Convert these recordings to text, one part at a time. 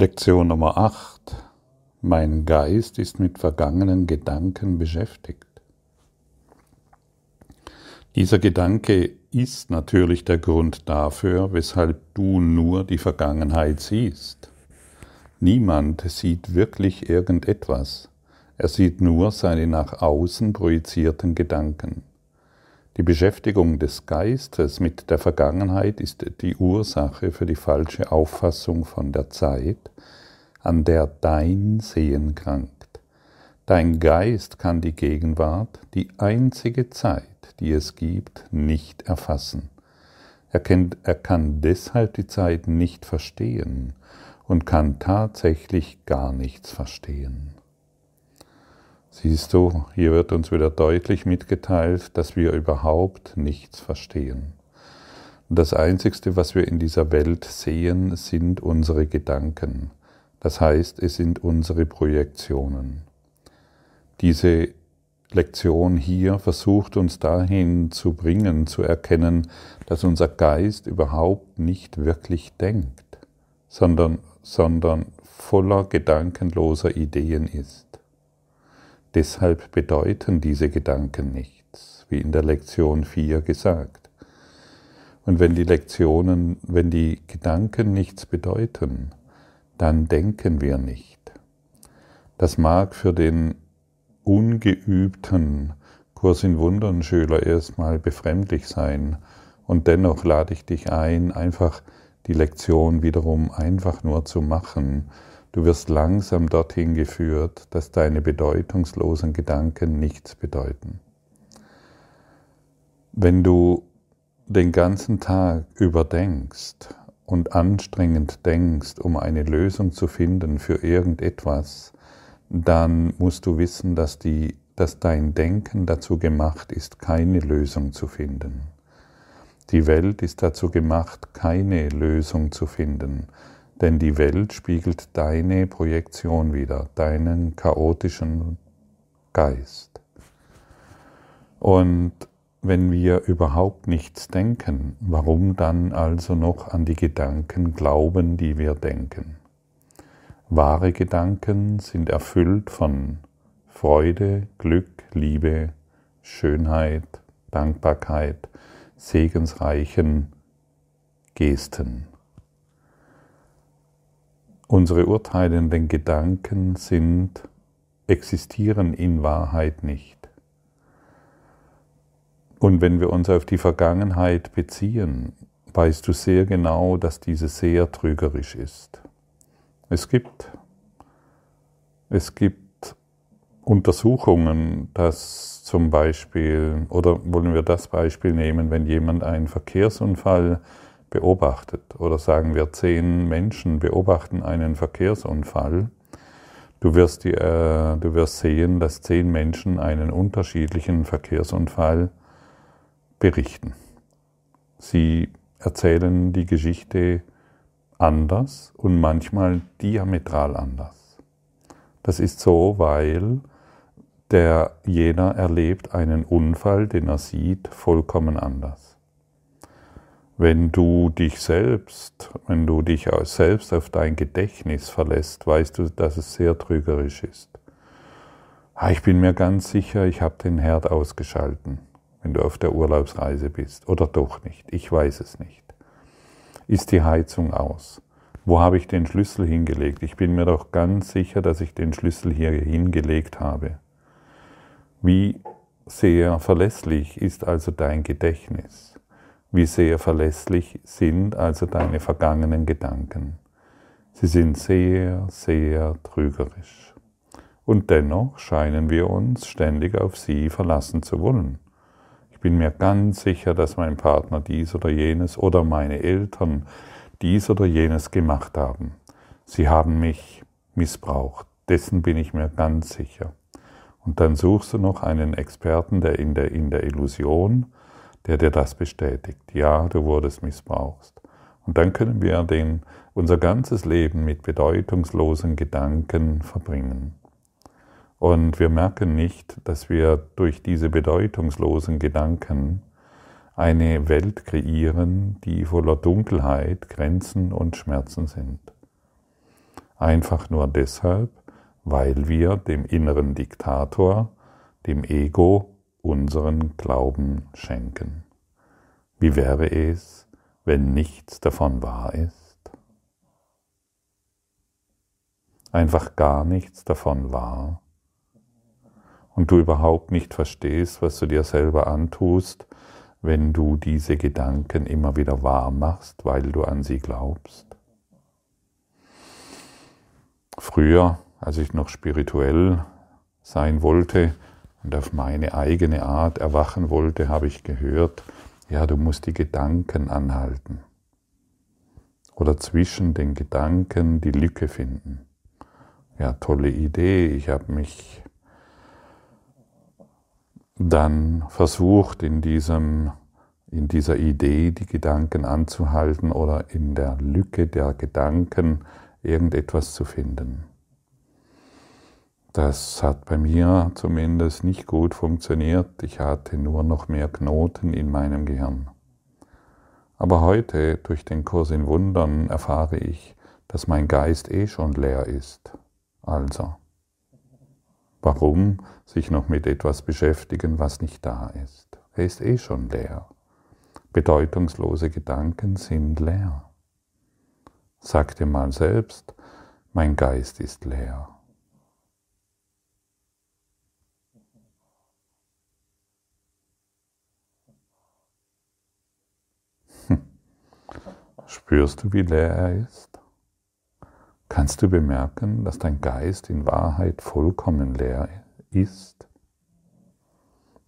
Lektion Nummer 8. Mein Geist ist mit vergangenen Gedanken beschäftigt. Dieser Gedanke ist natürlich der Grund dafür, weshalb du nur die Vergangenheit siehst. Niemand sieht wirklich irgendetwas. Er sieht nur seine nach außen projizierten Gedanken. Die Beschäftigung des Geistes mit der Vergangenheit ist die Ursache für die falsche Auffassung von der Zeit, an der dein Sehen krankt. Dein Geist kann die Gegenwart, die einzige Zeit, die es gibt, nicht erfassen. Er, kennt, er kann deshalb die Zeit nicht verstehen und kann tatsächlich gar nichts verstehen. Siehst du, hier wird uns wieder deutlich mitgeteilt, dass wir überhaupt nichts verstehen. Das Einzigste, was wir in dieser Welt sehen, sind unsere Gedanken. Das heißt, es sind unsere Projektionen. Diese Lektion hier versucht uns dahin zu bringen, zu erkennen, dass unser Geist überhaupt nicht wirklich denkt, sondern, sondern voller gedankenloser Ideen ist. Deshalb bedeuten diese Gedanken nichts, wie in der Lektion 4 gesagt. Und wenn die Lektionen, wenn die Gedanken nichts bedeuten, dann denken wir nicht. Das mag für den ungeübten Kurs in Wundern Schüler erstmal befremdlich sein, und dennoch lade ich dich ein, einfach die Lektion wiederum einfach nur zu machen Du wirst langsam dorthin geführt, dass deine bedeutungslosen Gedanken nichts bedeuten. Wenn du den ganzen Tag überdenkst und anstrengend denkst, um eine Lösung zu finden für irgendetwas, dann musst du wissen, dass, die, dass dein Denken dazu gemacht ist, keine Lösung zu finden. Die Welt ist dazu gemacht, keine Lösung zu finden, denn die Welt spiegelt deine Projektion wider, deinen chaotischen Geist. Und wenn wir überhaupt nichts denken, warum dann also noch an die Gedanken glauben, die wir denken? Wahre Gedanken sind erfüllt von Freude, Glück, Liebe, Schönheit, Dankbarkeit, segensreichen Gesten. Unsere urteilenden Gedanken sind, existieren in Wahrheit nicht. Und wenn wir uns auf die Vergangenheit beziehen, weißt du sehr genau, dass diese sehr trügerisch ist. Es gibt, es gibt Untersuchungen, dass zum Beispiel, oder wollen wir das Beispiel nehmen, wenn jemand einen Verkehrsunfall beobachtet oder sagen wir zehn Menschen beobachten einen Verkehrsunfall, du wirst, die, äh, du wirst sehen, dass zehn Menschen einen unterschiedlichen Verkehrsunfall berichten. Sie erzählen die Geschichte anders und manchmal diametral anders. Das ist so, weil der jener erlebt einen Unfall, den er sieht, vollkommen anders. Wenn du dich selbst, wenn du dich selbst auf dein Gedächtnis verlässt, weißt du, dass es sehr trügerisch ist. Ah, ich bin mir ganz sicher, ich habe den Herd ausgeschalten, wenn du auf der Urlaubsreise bist. Oder doch nicht, ich weiß es nicht. Ist die Heizung aus? Wo habe ich den Schlüssel hingelegt? Ich bin mir doch ganz sicher, dass ich den Schlüssel hier hingelegt habe. Wie sehr verlässlich ist also dein Gedächtnis? Wie sehr verlässlich sind also deine vergangenen Gedanken. Sie sind sehr, sehr trügerisch. Und dennoch scheinen wir uns ständig auf sie verlassen zu wollen. Ich bin mir ganz sicher, dass mein Partner dies oder jenes oder meine Eltern dies oder jenes gemacht haben. Sie haben mich missbraucht. Dessen bin ich mir ganz sicher. Und dann suchst du noch einen Experten, der in der, in der Illusion der dir das bestätigt. Ja, du wurdest missbraucht. Und dann können wir den, unser ganzes Leben mit bedeutungslosen Gedanken verbringen. Und wir merken nicht, dass wir durch diese bedeutungslosen Gedanken eine Welt kreieren, die voller Dunkelheit, Grenzen und Schmerzen sind. Einfach nur deshalb, weil wir dem inneren Diktator, dem Ego, unseren Glauben schenken. Wie wäre es, wenn nichts davon wahr ist? Einfach gar nichts davon wahr. Und du überhaupt nicht verstehst, was du dir selber antust, wenn du diese Gedanken immer wieder wahr machst, weil du an sie glaubst. Früher, als ich noch spirituell sein wollte und auf meine eigene Art erwachen wollte, habe ich gehört, ja, du musst die Gedanken anhalten oder zwischen den Gedanken die Lücke finden. Ja, tolle Idee. Ich habe mich dann versucht, in, diesem, in dieser Idee die Gedanken anzuhalten oder in der Lücke der Gedanken irgendetwas zu finden. Das hat bei mir zumindest nicht gut funktioniert. Ich hatte nur noch mehr Knoten in meinem Gehirn. Aber heute, durch den Kurs in Wundern, erfahre ich, dass mein Geist eh schon leer ist. Also, warum sich noch mit etwas beschäftigen, was nicht da ist? Er ist eh schon leer. Bedeutungslose Gedanken sind leer. Sag dir mal selbst, mein Geist ist leer. Spürst du, wie leer er ist? Kannst du bemerken, dass dein Geist in Wahrheit vollkommen leer ist?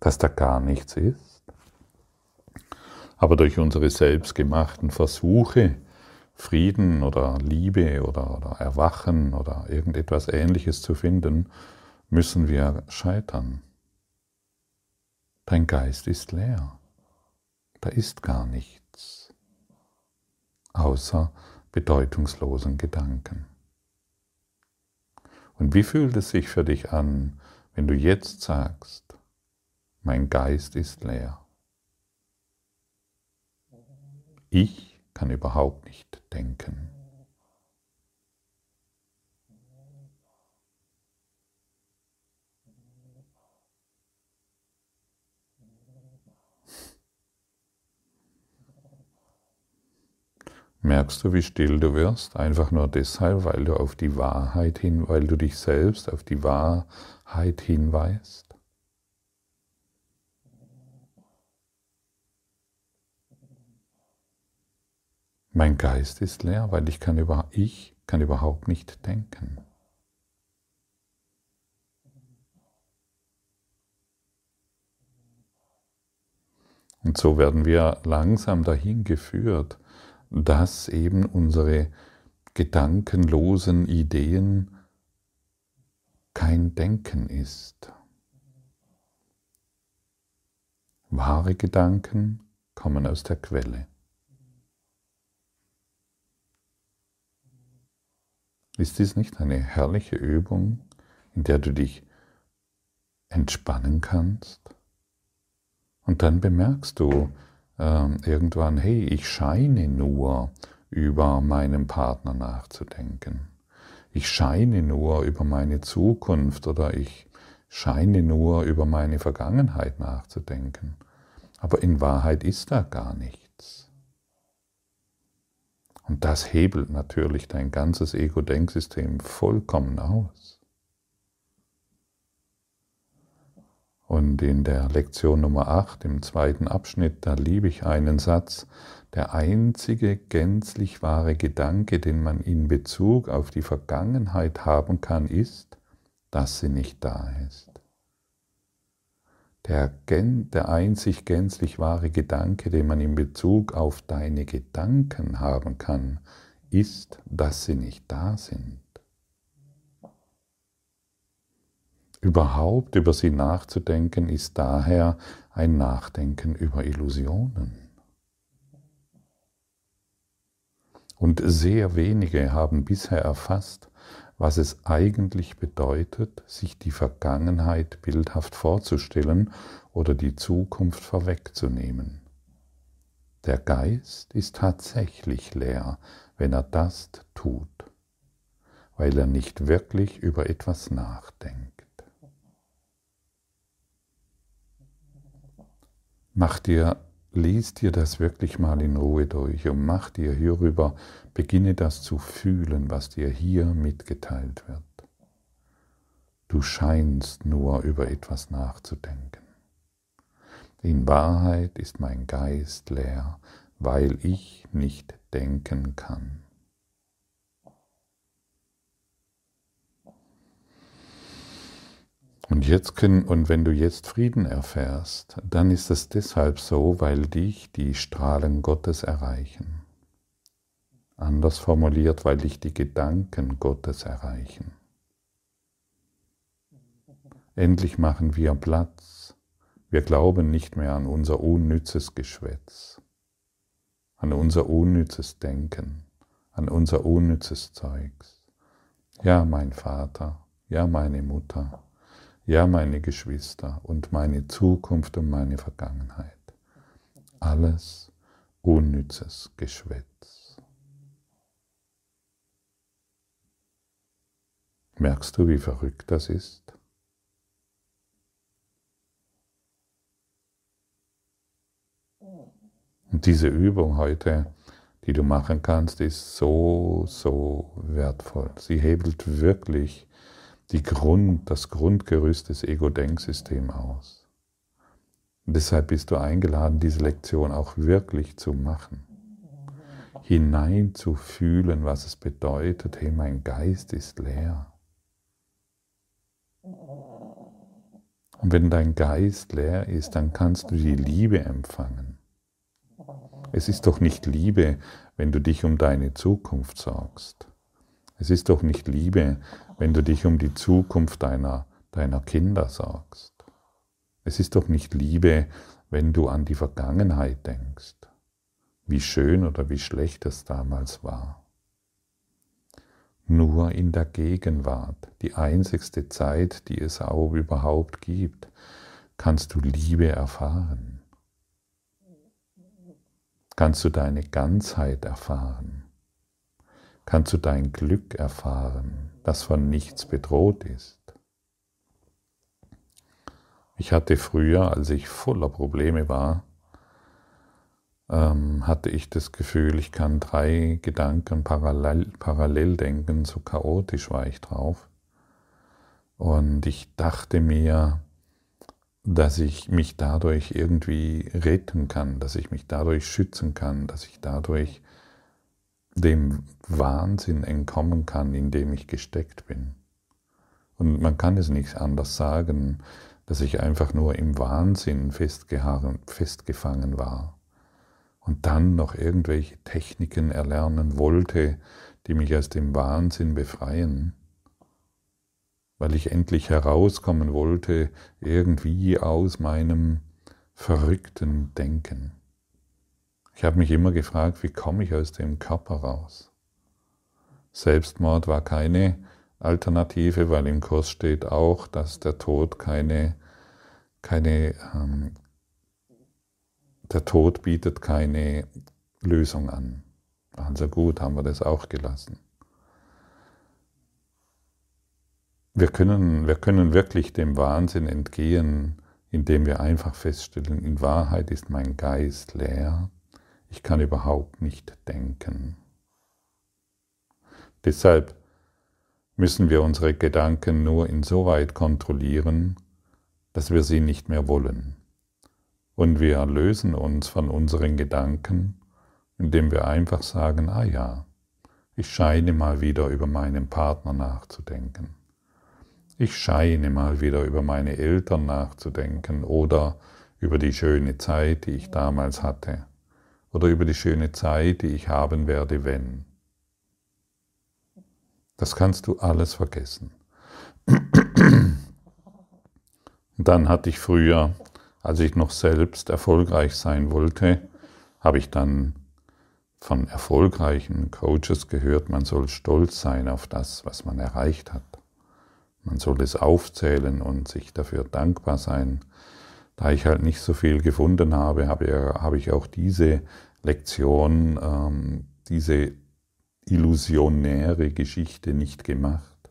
Dass da gar nichts ist? Aber durch unsere selbstgemachten Versuche, Frieden oder Liebe oder, oder Erwachen oder irgendetwas Ähnliches zu finden, müssen wir scheitern. Dein Geist ist leer. Da ist gar nichts außer bedeutungslosen Gedanken. Und wie fühlt es sich für dich an, wenn du jetzt sagst, mein Geist ist leer? Ich kann überhaupt nicht denken. Merkst du, wie still du wirst? Einfach nur deshalb, weil du auf die Wahrheit hin, weil du dich selbst auf die Wahrheit hinweist? Mein Geist ist leer, weil ich kann, über, ich kann überhaupt nicht denken. Und so werden wir langsam dahin geführt, dass eben unsere gedankenlosen Ideen kein Denken ist. Wahre Gedanken kommen aus der Quelle. Ist dies nicht eine herrliche Übung, in der du dich entspannen kannst? Und dann bemerkst du, ähm, irgendwann, hey, ich scheine nur über meinen Partner nachzudenken. Ich scheine nur über meine Zukunft oder ich scheine nur über meine Vergangenheit nachzudenken. Aber in Wahrheit ist da gar nichts. Und das hebelt natürlich dein ganzes Ego-Denksystem vollkommen aus. Und in der Lektion Nummer 8, im zweiten Abschnitt, da liebe ich einen Satz, der einzige gänzlich wahre Gedanke, den man in Bezug auf die Vergangenheit haben kann, ist, dass sie nicht da ist. Der, der einzig gänzlich wahre Gedanke, den man in Bezug auf deine Gedanken haben kann, ist, dass sie nicht da sind. Überhaupt über sie nachzudenken, ist daher ein Nachdenken über Illusionen. Und sehr wenige haben bisher erfasst, was es eigentlich bedeutet, sich die Vergangenheit bildhaft vorzustellen oder die Zukunft vorwegzunehmen. Der Geist ist tatsächlich leer, wenn er das tut weil er nicht wirklich über etwas nachdenkt. Mach dir, lies dir das wirklich mal in Ruhe durch und mach dir hierüber, beginne das zu fühlen, was dir hier mitgeteilt wird. Du scheinst nur über etwas nachzudenken. In Wahrheit ist mein Geist leer, weil ich nicht denken kann. Und jetzt können, und wenn du jetzt Frieden erfährst, dann ist es deshalb so, weil dich die Strahlen Gottes erreichen. Anders formuliert, weil dich die Gedanken Gottes erreichen. Endlich machen wir Platz. Wir glauben nicht mehr an unser unnützes Geschwätz, an unser unnützes Denken, an unser unnützes Zeugs. Ja, mein Vater, ja, meine Mutter, ja, meine Geschwister und meine Zukunft und meine Vergangenheit. Alles unnützes Geschwätz. Merkst du, wie verrückt das ist? Und diese Übung heute, die du machen kannst, ist so, so wertvoll. Sie hebelt wirklich die Grund, das Grundgerüst des Ego-Denksystems aus. Und deshalb bist du eingeladen, diese Lektion auch wirklich zu machen. Hineinzufühlen, was es bedeutet, hey, mein Geist ist leer. Und wenn dein Geist leer ist, dann kannst du die Liebe empfangen. Es ist doch nicht Liebe, wenn du dich um deine Zukunft sorgst. Es ist doch nicht Liebe, wenn du dich um die Zukunft deiner, deiner Kinder sorgst. Es ist doch nicht Liebe, wenn du an die Vergangenheit denkst, wie schön oder wie schlecht es damals war. Nur in der Gegenwart, die einzigste Zeit, die es auch überhaupt gibt, kannst du Liebe erfahren kannst du deine Ganzheit erfahren, kannst du dein Glück erfahren, das von nichts bedroht ist. Ich hatte früher, als ich voller Probleme war, ähm, hatte ich das Gefühl, ich kann drei Gedanken parallel, parallel denken, so chaotisch war ich drauf. Und ich dachte mir, dass ich mich dadurch irgendwie retten kann, dass ich mich dadurch schützen kann, dass ich dadurch dem Wahnsinn entkommen kann, in dem ich gesteckt bin. Und man kann es nicht anders sagen, dass ich einfach nur im Wahnsinn festgefangen war und dann noch irgendwelche Techniken erlernen wollte, die mich aus dem Wahnsinn befreien weil ich endlich herauskommen wollte, irgendwie aus meinem verrückten Denken. Ich habe mich immer gefragt, wie komme ich aus dem Körper raus? Selbstmord war keine Alternative, weil im Kurs steht auch, dass der Tod keine, keine ähm, der Tod bietet keine Lösung an. Also gut, haben wir das auch gelassen. Wir können, wir können wirklich dem Wahnsinn entgehen, indem wir einfach feststellen, in Wahrheit ist mein Geist leer, ich kann überhaupt nicht denken. Deshalb müssen wir unsere Gedanken nur insoweit kontrollieren, dass wir sie nicht mehr wollen. Und wir lösen uns von unseren Gedanken, indem wir einfach sagen, ah ja, ich scheine mal wieder über meinen Partner nachzudenken. Ich scheine mal wieder über meine Eltern nachzudenken oder über die schöne Zeit, die ich damals hatte oder über die schöne Zeit, die ich haben werde, wenn. Das kannst du alles vergessen. Dann hatte ich früher, als ich noch selbst erfolgreich sein wollte, habe ich dann von erfolgreichen Coaches gehört, man soll stolz sein auf das, was man erreicht hat. Man soll es aufzählen und sich dafür dankbar sein. Da ich halt nicht so viel gefunden habe, habe, ich auch diese Lektion, ähm, diese illusionäre Geschichte nicht gemacht.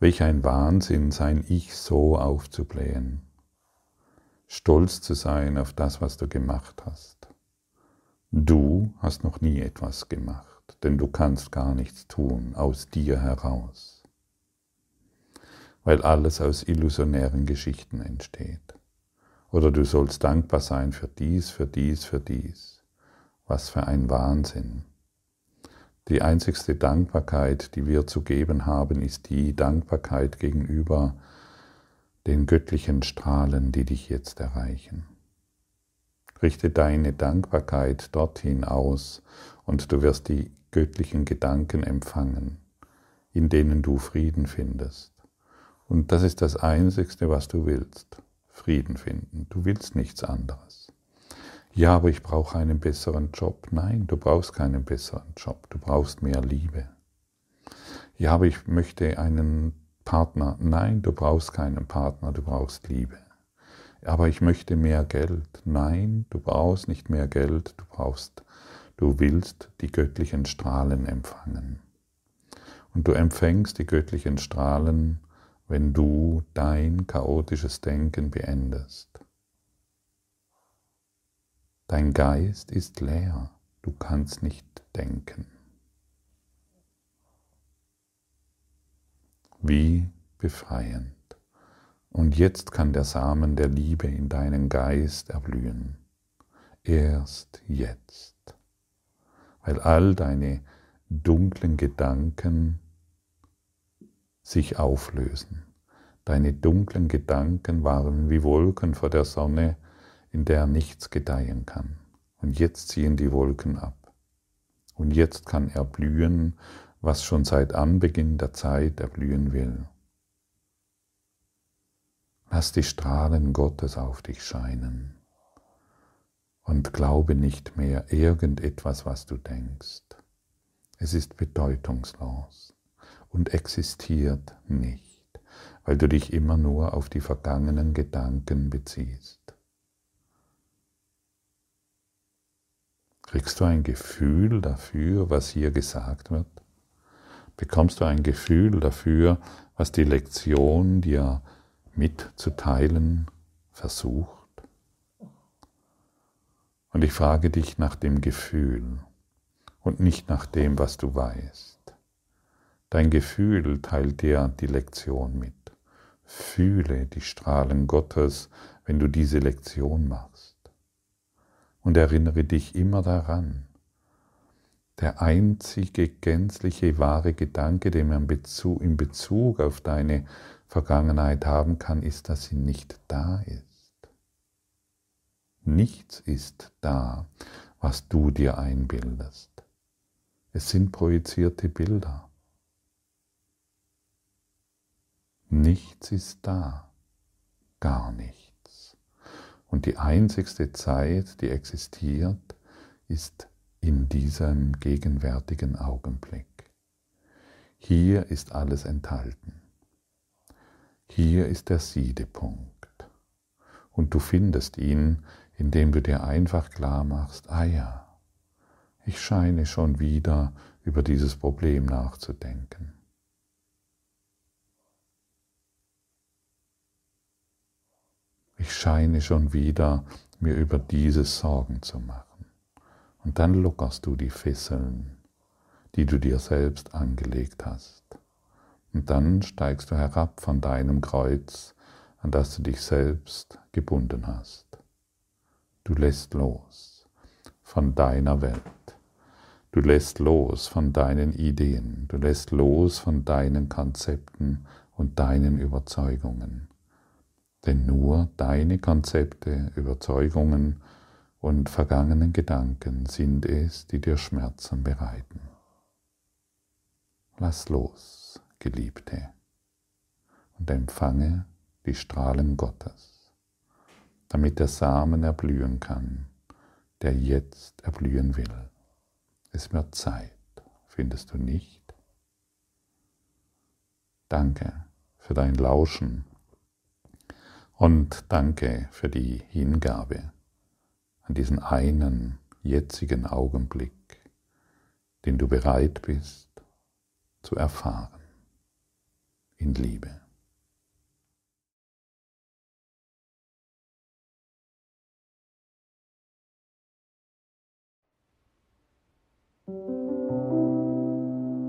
Welch ein Wahnsinn, sein Ich so aufzublähen. Stolz zu sein auf das, was du gemacht hast. Du hast noch nie etwas gemacht, denn du kannst gar nichts tun aus dir heraus, weil alles aus illusionären Geschichten entsteht. Oder du sollst dankbar sein für dies, für dies, für dies. Was für ein Wahnsinn. Die einzigste Dankbarkeit, die wir zu geben haben, ist die Dankbarkeit gegenüber den göttlichen Strahlen, die dich jetzt erreichen. Richte deine Dankbarkeit dorthin aus und du wirst die göttlichen Gedanken empfangen, in denen du Frieden findest. Und das ist das Einzigste, was du willst, Frieden finden. Du willst nichts anderes. Ja, aber ich brauche einen besseren Job. Nein, du brauchst keinen besseren Job. Du brauchst mehr Liebe. Ja, aber ich möchte einen Partner. Nein, du brauchst keinen Partner, du brauchst Liebe. Aber ich möchte mehr Geld. Nein, du brauchst nicht mehr Geld, du brauchst, du willst die göttlichen Strahlen empfangen. Und du empfängst die göttlichen Strahlen, wenn du dein chaotisches Denken beendest. Dein Geist ist leer, du kannst nicht denken. Wie befreiend. Und jetzt kann der Samen der Liebe in deinen Geist erblühen. Erst jetzt. Weil all deine dunklen Gedanken sich auflösen. Deine dunklen Gedanken waren wie Wolken vor der Sonne, in der nichts gedeihen kann. Und jetzt ziehen die Wolken ab. Und jetzt kann erblühen, was schon seit Anbeginn der Zeit erblühen will. Lass die Strahlen Gottes auf dich scheinen und glaube nicht mehr irgendetwas, was du denkst. Es ist bedeutungslos und existiert nicht, weil du dich immer nur auf die vergangenen Gedanken beziehst. Kriegst du ein Gefühl dafür, was hier gesagt wird? Bekommst du ein Gefühl dafür, was die Lektion dir mitzuteilen versucht? Und ich frage dich nach dem Gefühl und nicht nach dem, was du weißt. Dein Gefühl teilt dir die Lektion mit. Fühle die Strahlen Gottes, wenn du diese Lektion machst und erinnere dich immer daran, der einzige gänzliche wahre Gedanke, den man in Bezug auf deine Vergangenheit haben kann, ist, dass sie nicht da ist. Nichts ist da, was du dir einbildest. Es sind projizierte Bilder. Nichts ist da, gar nicht. Und die einzigste Zeit, die existiert, ist in diesem gegenwärtigen Augenblick. Hier ist alles enthalten. Hier ist der Siedepunkt. Und du findest ihn, indem du dir einfach klar machst, ah ja, ich scheine schon wieder über dieses Problem nachzudenken. Ich scheine schon wieder mir über dieses Sorgen zu machen. Und dann lockerst du die Fesseln, die du dir selbst angelegt hast. Und dann steigst du herab von deinem Kreuz, an das du dich selbst gebunden hast. Du lässt los von deiner Welt. Du lässt los von deinen Ideen. Du lässt los von deinen Konzepten und deinen Überzeugungen. Denn nur deine Konzepte, Überzeugungen und vergangenen Gedanken sind es, die dir Schmerzen bereiten. Lass los, Geliebte, und empfange die Strahlen Gottes, damit der Samen erblühen kann, der jetzt erblühen will. Es wird Zeit, findest du nicht? Danke für dein Lauschen und danke für die Hingabe an diesen einen jetzigen Augenblick, den du bereit bist zu erfahren in Liebe.